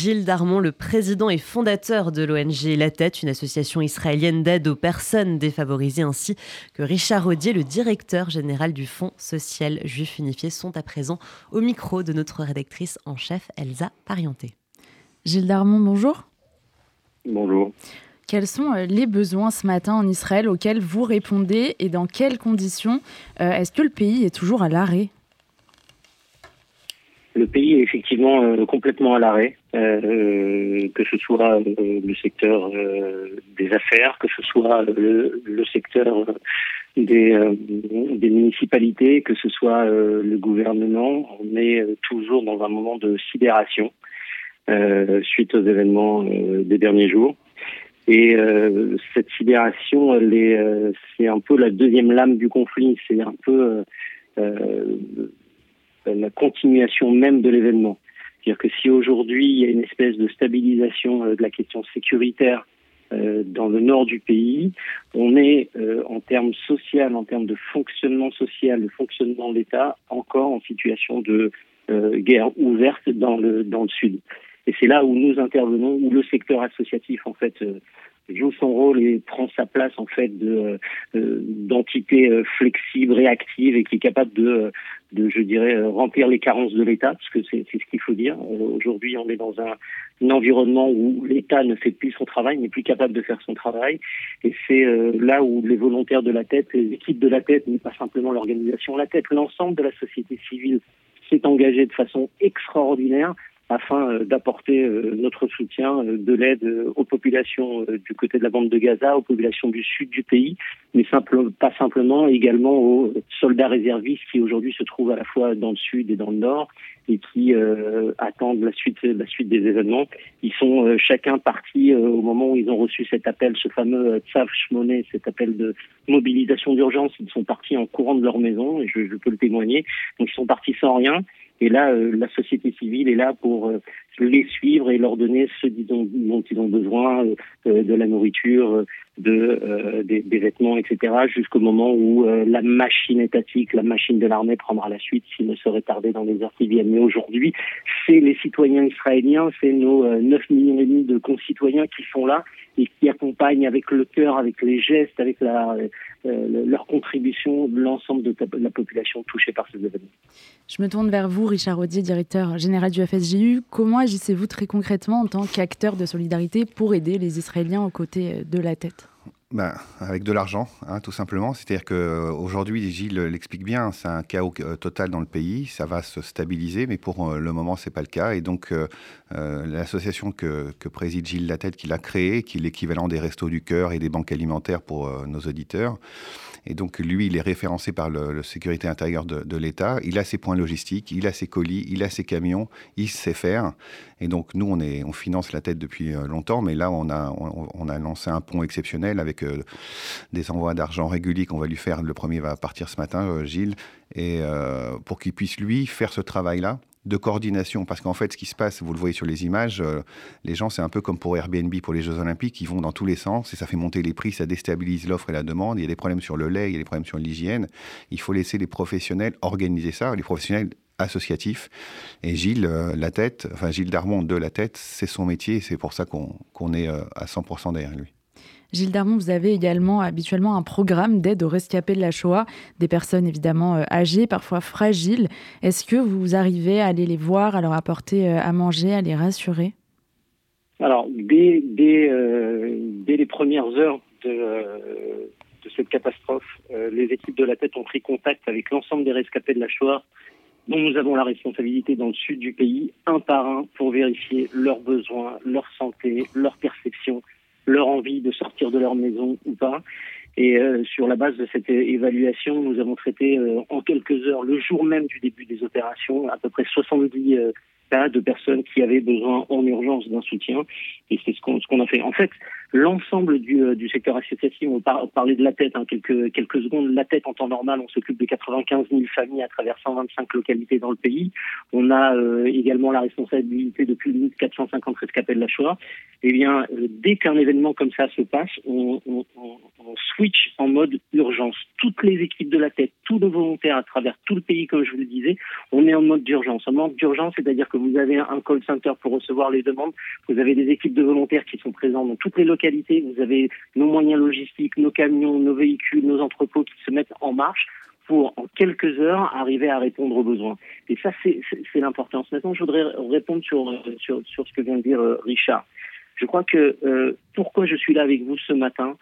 Gilles Darmon, le président et fondateur de l'ONG La Tête, une association israélienne d'aide aux personnes défavorisées, ainsi que Richard Rodier, le directeur général du Fonds social juif unifié, sont à présent au micro de notre rédactrice en chef, Elsa Parienté. Gilles Darmon, bonjour. Bonjour. Quels sont euh, les besoins ce matin en Israël auxquels vous répondez et dans quelles conditions euh, Est-ce que le pays est toujours à l'arrêt? Le pays est effectivement euh, complètement à l'arrêt, euh, que ce soit euh, le secteur des affaires, que ce soit le, secteur des, des, municipalités, que ce soit le gouvernement. On est toujours dans un moment de sidération suite aux événements des derniers jours. Et cette sidération, c'est un peu la deuxième lame du conflit. C'est un peu euh, la continuation même de l'événement. C'est-à-dire que si aujourd'hui il y a une espèce de stabilisation euh, de la question sécuritaire euh, dans le nord du pays, on est en termes social, en termes de fonctionnement social, de fonctionnement de l'État, encore en situation de guerre ouverte dans le dans le sud. Et c'est là où nous intervenons, où le secteur associatif en fait joue son rôle et prend sa place en fait de euh, d'entité euh, flexible, réactive et qui est capable de, de je dirais euh, remplir les carences de l'État, parce que c'est ce qu'il faut dire. Aujourd'hui, on est dans un, environnement où l'État ne fait plus son travail, n'est plus capable de faire son travail, et c'est là où les volontaires de la tête, l'équipe de la tête, n'est pas simplement l'organisation la tête, l'ensemble de la société civile s'est engagé de façon extraordinaire afin euh, d'apporter euh, notre soutien, euh, de l'aide aux populations du côté de la bande de Gaza, aux populations du sud du pays, mais simple, pas simplement, également aux soldats réservistes qui aujourd'hui se trouvent à la fois dans le sud et dans le nord et qui attendent la suite, la suite des événements. Ils sont chacun partis au moment où ils ont reçu cet appel, ce fameux Tsav Shmoné, cet appel de mobilisation d'urgence. Ils sont partis en courant de leur maison, et je, je peux le témoigner. Donc ils sont partis sans rien. Et là, euh, la société civile est là pour euh, les suivre et leur donner ce dont, ils ont besoin, euh, de la nourriture, de, des, des, vêtements, etc., jusqu'au moment où la machine étatique, la machine de l'armée prendra la suite s'il ne serait tardé dans les heures qui viennent. Mais aujourd'hui, c'est les citoyens israéliens, c'est nos 9 millions et demi de concitoyens qui sont là et qui accompagnent avec le cœur, avec les gestes, avec leur contribution l'ensemble de, la population touchée par ces événements. Je me tourne vers vous, Richard Audier, directeur général du FSJU. Comment agissez-vous très concrètement en tant qu'acteur de solidarité pour aider les Israéliens aux côtés de la tête? Ben, avec de l'argent, hein, tout simplement. C'est-à-dire qu'aujourd'hui, Gilles l'explique bien, c'est un chaos euh, total dans le pays, ça va se stabiliser, mais pour euh, le moment, ce n'est pas le cas. Et donc, euh, l'association que, préside Gilles Latête, qu'il a créée, qui est l'équivalent des Restos du Cœur et des banques alimentaires pour nos auditeurs, et donc, lui, il est référencé par le, sécurité intérieure de, l'État. Il a ses points logistiques, il a ses colis, il a ses camions, il sait faire. Et donc, nous, on, finance la tête depuis euh, longtemps, mais là, on a, on, a lancé un pont exceptionnel avec euh, des envois d'argent réguliers qu'on va lui faire. Le premier va partir ce matin, euh, Gilles, et pour qu'il puisse, lui, faire ce travail-là de coordination. Parce qu'en fait, ce qui se passe, vous le voyez sur les images, euh, les gens, c'est un peu comme pour Airbnb pour les Jeux Olympiques, ils vont dans tous les sens et ça fait monter les prix, ça déstabilise l'offre et la demande. Il y a des problèmes sur le lait, il y a des problèmes sur l'hygiène. Il faut laisser les professionnels organiser ça, les professionnels associatifs. Et Gilles, euh, la tête, enfin Gilles Darmon de la tête, c'est son métier c'est pour ça qu'on est euh, à 100% derrière lui. Gilles Darmon, vous avez également habituellement un programme d'aide aux rescapés de la Shoah, des personnes évidemment euh, âgées, parfois fragiles. Est-ce que vous arrivez à aller les voir, à leur apporter euh, à manger, à les rassurer? Alors, dès, euh, dès, les premières heures de, cette catastrophe, les équipes de la tête ont pris contact avec l'ensemble des rescapés de la Shoah dont nous avons la responsabilité dans le sud du pays, un par un, pour vérifier leurs besoins, leur santé, leur perception, de leur maison ou pas. Et euh, sur la base de cette évaluation, nous avons traité euh, en quelques heures, le jour même du début des opérations, à peu près 70 euh, cas de personnes qui avaient besoin en urgence d'un soutien. Et c'est ce qu'on ce qu'on a fait. En fait, l'ensemble du, euh, du, secteur associatif. On parlait de la tête hein, quelques, quelques secondes. La tête, en temps normal, on s'occupe de 95 000 familles à travers 125 localités dans le pays. On a euh, également la responsabilité depuis 450 rescapés de la Shoah. Eh bien, euh, dès qu'un événement comme ça se passe, on, on, on, on, switch en mode urgence. Toutes les équipes de la tête, tous nos volontaires à travers tout le pays, comme je vous le disais, on est en mode d'urgence. En mode d'urgence, c'est-à-dire que vous avez un call center pour recevoir les demandes, vous avez des équipes de volontaires qui sont présentes dans toutes les localités, vous avez nos moyens logistiques, nos camions, nos véhicules, nos entrepôts qui se mettent en marche pour, en quelques heures, arriver à répondre aux besoins. Et ça, c'est l'importance. Maintenant, je voudrais répondre sur, sur, sur ce que vient de dire euh, Richard. Je crois que euh, pourquoi je suis là avec vous ce matin,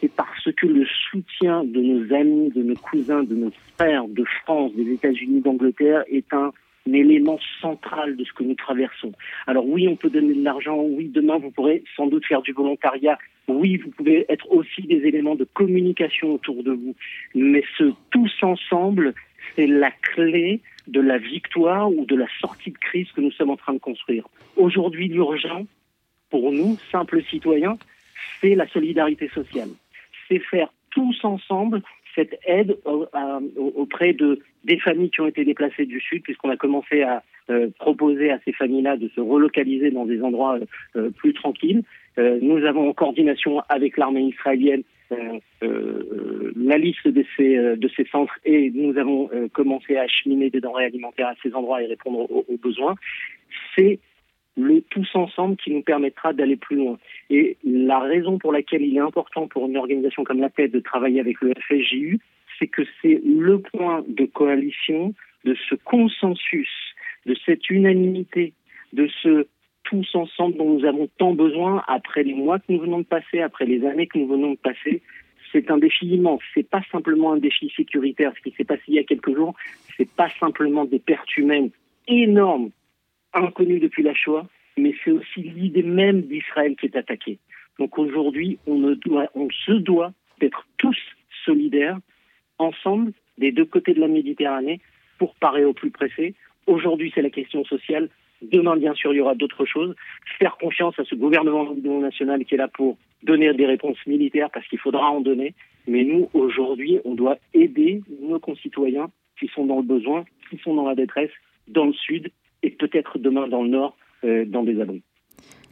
c'est parce que le soutien de nos amis, de nos cousins, de nos frères de France, des États-Unis, d'Angleterre est un un élément central de ce que nous traversons. Alors oui, on peut donner de l'argent, oui, demain vous pourrez sans doute faire du volontariat, oui, vous pouvez être aussi des éléments de communication autour de vous, mais ce tous ensemble, c'est la clé de la victoire ou de la sortie de crise que nous sommes en train de construire. Aujourd'hui, l'urgent, pour nous, simples citoyens, c'est la solidarité sociale. C'est faire tous ensemble cette aide auprès de des familles qui ont été déplacées du sud, puisqu'on a commencé à euh, proposer à ces familles-là de se relocaliser dans des endroits euh, plus tranquilles. Euh, nous avons en coordination avec l'armée israélienne la liste de ces, de ces centres et nous avons commencé à acheminer des denrées alimentaires à ces endroits et répondre aux, aux besoins. C'est le tous ensemble qui nous permettra d'aller plus loin. Et la raison pour laquelle il est important pour une organisation comme la TED de travailler avec le FSJU, c'est que c'est le point de coalition de ce consensus, de cette unanimité, de ce tous ensemble dont nous avons tant besoin après les mois que nous venons de passer, après les années que nous venons de passer. C'est un défi immense. C'est pas simplement un défi sécuritaire. Ce qui s'est passé il y a quelques jours, c'est pas simplement des pertes humaines énormes inconnu depuis la Shoah, mais c'est aussi l'idée même d'Israël qui est attaquée. Donc aujourd'hui, on se doit d'être tous solidaires, ensemble, des deux côtés de la Méditerranée, pour parer au plus pressé. Aujourd'hui, c'est la question sociale. Demain, bien sûr, il y aura d'autres choses. Faire confiance à ce gouvernement national qui est là pour donner des réponses militaires, parce qu'il faudra en donner. Mais nous, aujourd'hui, on doit aider nos concitoyens qui sont dans le besoin, qui sont dans la détresse, dans le Sud et peut-être demain dans le Nord, euh, dans des abris.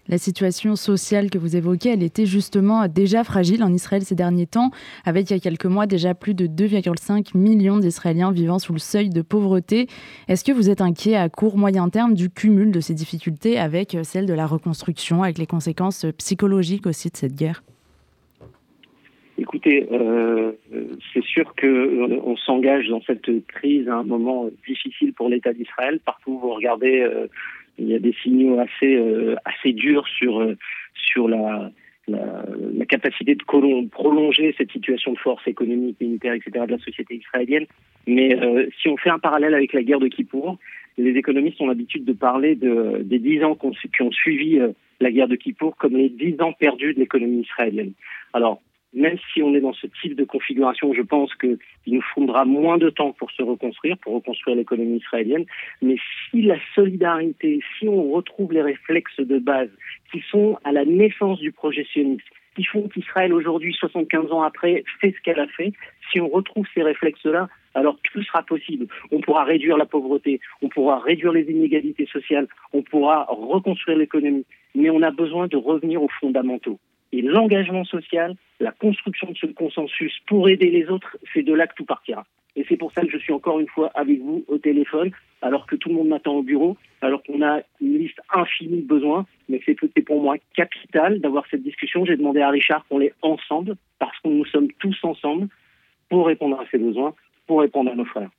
La situation sociale que vous évoquez, elle était justement déjà fragile en Israël ces derniers temps, avec il y a quelques mois déjà plus de 2,5 millions d'Israéliens vivant sous le seuil de pauvreté. Est-ce que vous êtes inquiet à court, moyen terme du cumul de ces difficultés avec celle de la reconstruction, avec les conséquences psychologiques aussi de cette guerre? Écoutez, euh, c'est sûr que euh, on s'engage dans cette crise à un moment difficile pour l'État d'Israël. Partout où vous regardez, euh, il y a des signaux assez assez durs sur sur la, la, la capacité de prolonger cette situation de force économique, militaire, etc. de la société israélienne. Mais si on fait un parallèle avec la guerre de Kippour, les économistes ont l'habitude de parler de, des dix ans qui ont suivi la guerre de Kippour comme les dix ans perdus de l'économie israélienne. Alors, même si on est dans ce type de configuration, je pense qu'il nous faudra moins de temps pour se reconstruire, pour reconstruire l'économie israélienne. Mais si la solidarité, si on retrouve les réflexes de base qui sont à la naissance du projet sioniste, qui font qu'Israël aujourd'hui, 75 ans après, fait ce qu'elle a fait, si on retrouve ces réflexes-là, alors tout sera possible. On pourra réduire la pauvreté, on pourra réduire les inégalités sociales, on pourra reconstruire l'économie. Mais on a besoin de revenir aux fondamentaux. Et l'engagement social, la construction de ce consensus pour aider les autres, c'est de là que tout partira. Et c'est pour ça que je suis encore une fois avec vous au téléphone, alors que tout le monde m'attend au bureau, alors qu'on a une liste infinie de besoins, mais c'est pour moi capital d'avoir cette discussion. J'ai demandé à Richard qu'on l'ait ensemble, parce que nous sommes tous ensemble pour répondre à ces besoins, pour répondre à nos frères.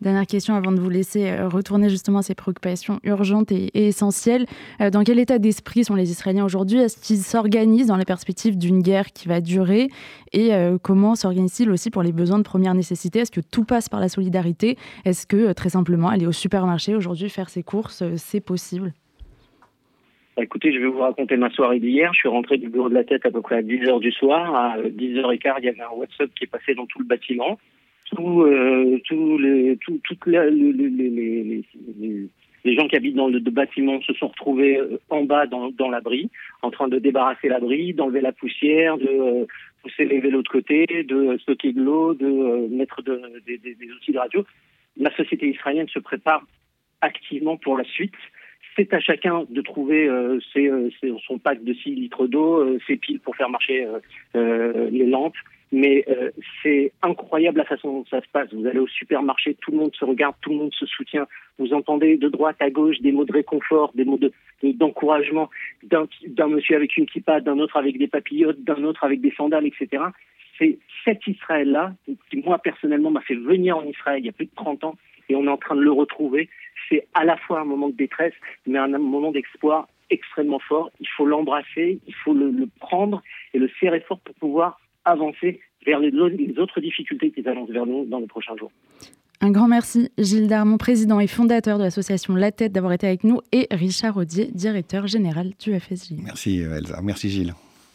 Dernière question avant de vous laisser euh, retourner justement à ces préoccupations urgentes et, essentielles. Euh, dans quel état d'esprit sont les Israéliens aujourd'hui? Est-ce qu'ils s'organisent dans la perspective d'une guerre qui va durer? Et euh, comment s'organisent-ils aussi pour les besoins de première nécessité? Est-ce que tout passe par la solidarité? Est-ce que très simplement aller au supermarché aujourd'hui, faire ses courses, c'est possible? Bah, Écoutez, je vais vous raconter ma soirée d'hier. Je suis rentré du bureau de la tête à peu près à 10h du soir. À 10h15, il y avait un WhatsApp qui est passé dans tout le bâtiment tout, euh, les, tout, toutes les, les, gens qui habitent dans le bâtiment se sont retrouvés en bas dans, l'abri, en train de débarrasser l'abri, d'enlever la poussière, de pousser les vélos de côté, de stocker de l'eau, de mettre des outils de radio. La société israélienne se prépare activement pour la suite. C'est à chacun de trouver euh, euh, son pack de 6 litres d'eau, euh, ses piles pour faire marcher les lampes. Mais c'est incroyable la façon dont ça se passe. Vous allez au supermarché, tout le monde se regarde, tout le monde se soutient. Vous entendez de droite à gauche des mots de réconfort, des mots d'encouragement d'un monsieur avec une kippa, d'un autre avec des papillotes, d'un autre avec des sandales, etc. C'est cet Israël-là qui, moi, personnellement, m'a fait venir en Israël il y a plus de 30 ans et on est en train de le retrouver c'est à la fois un moment de détresse, mais un moment d'espoir extrêmement fort. Il faut l'embrasser, il faut le, prendre et le serrer fort pour pouvoir avancer vers les, autres difficultés qui s'annoncent vers nous dans les prochains jours. Un grand merci, Gilles Darmon, président et fondateur de l'association La Tête, d'avoir été avec nous, et Richard Audier, directeur général du FSJ. Merci Elsa, merci Gilles.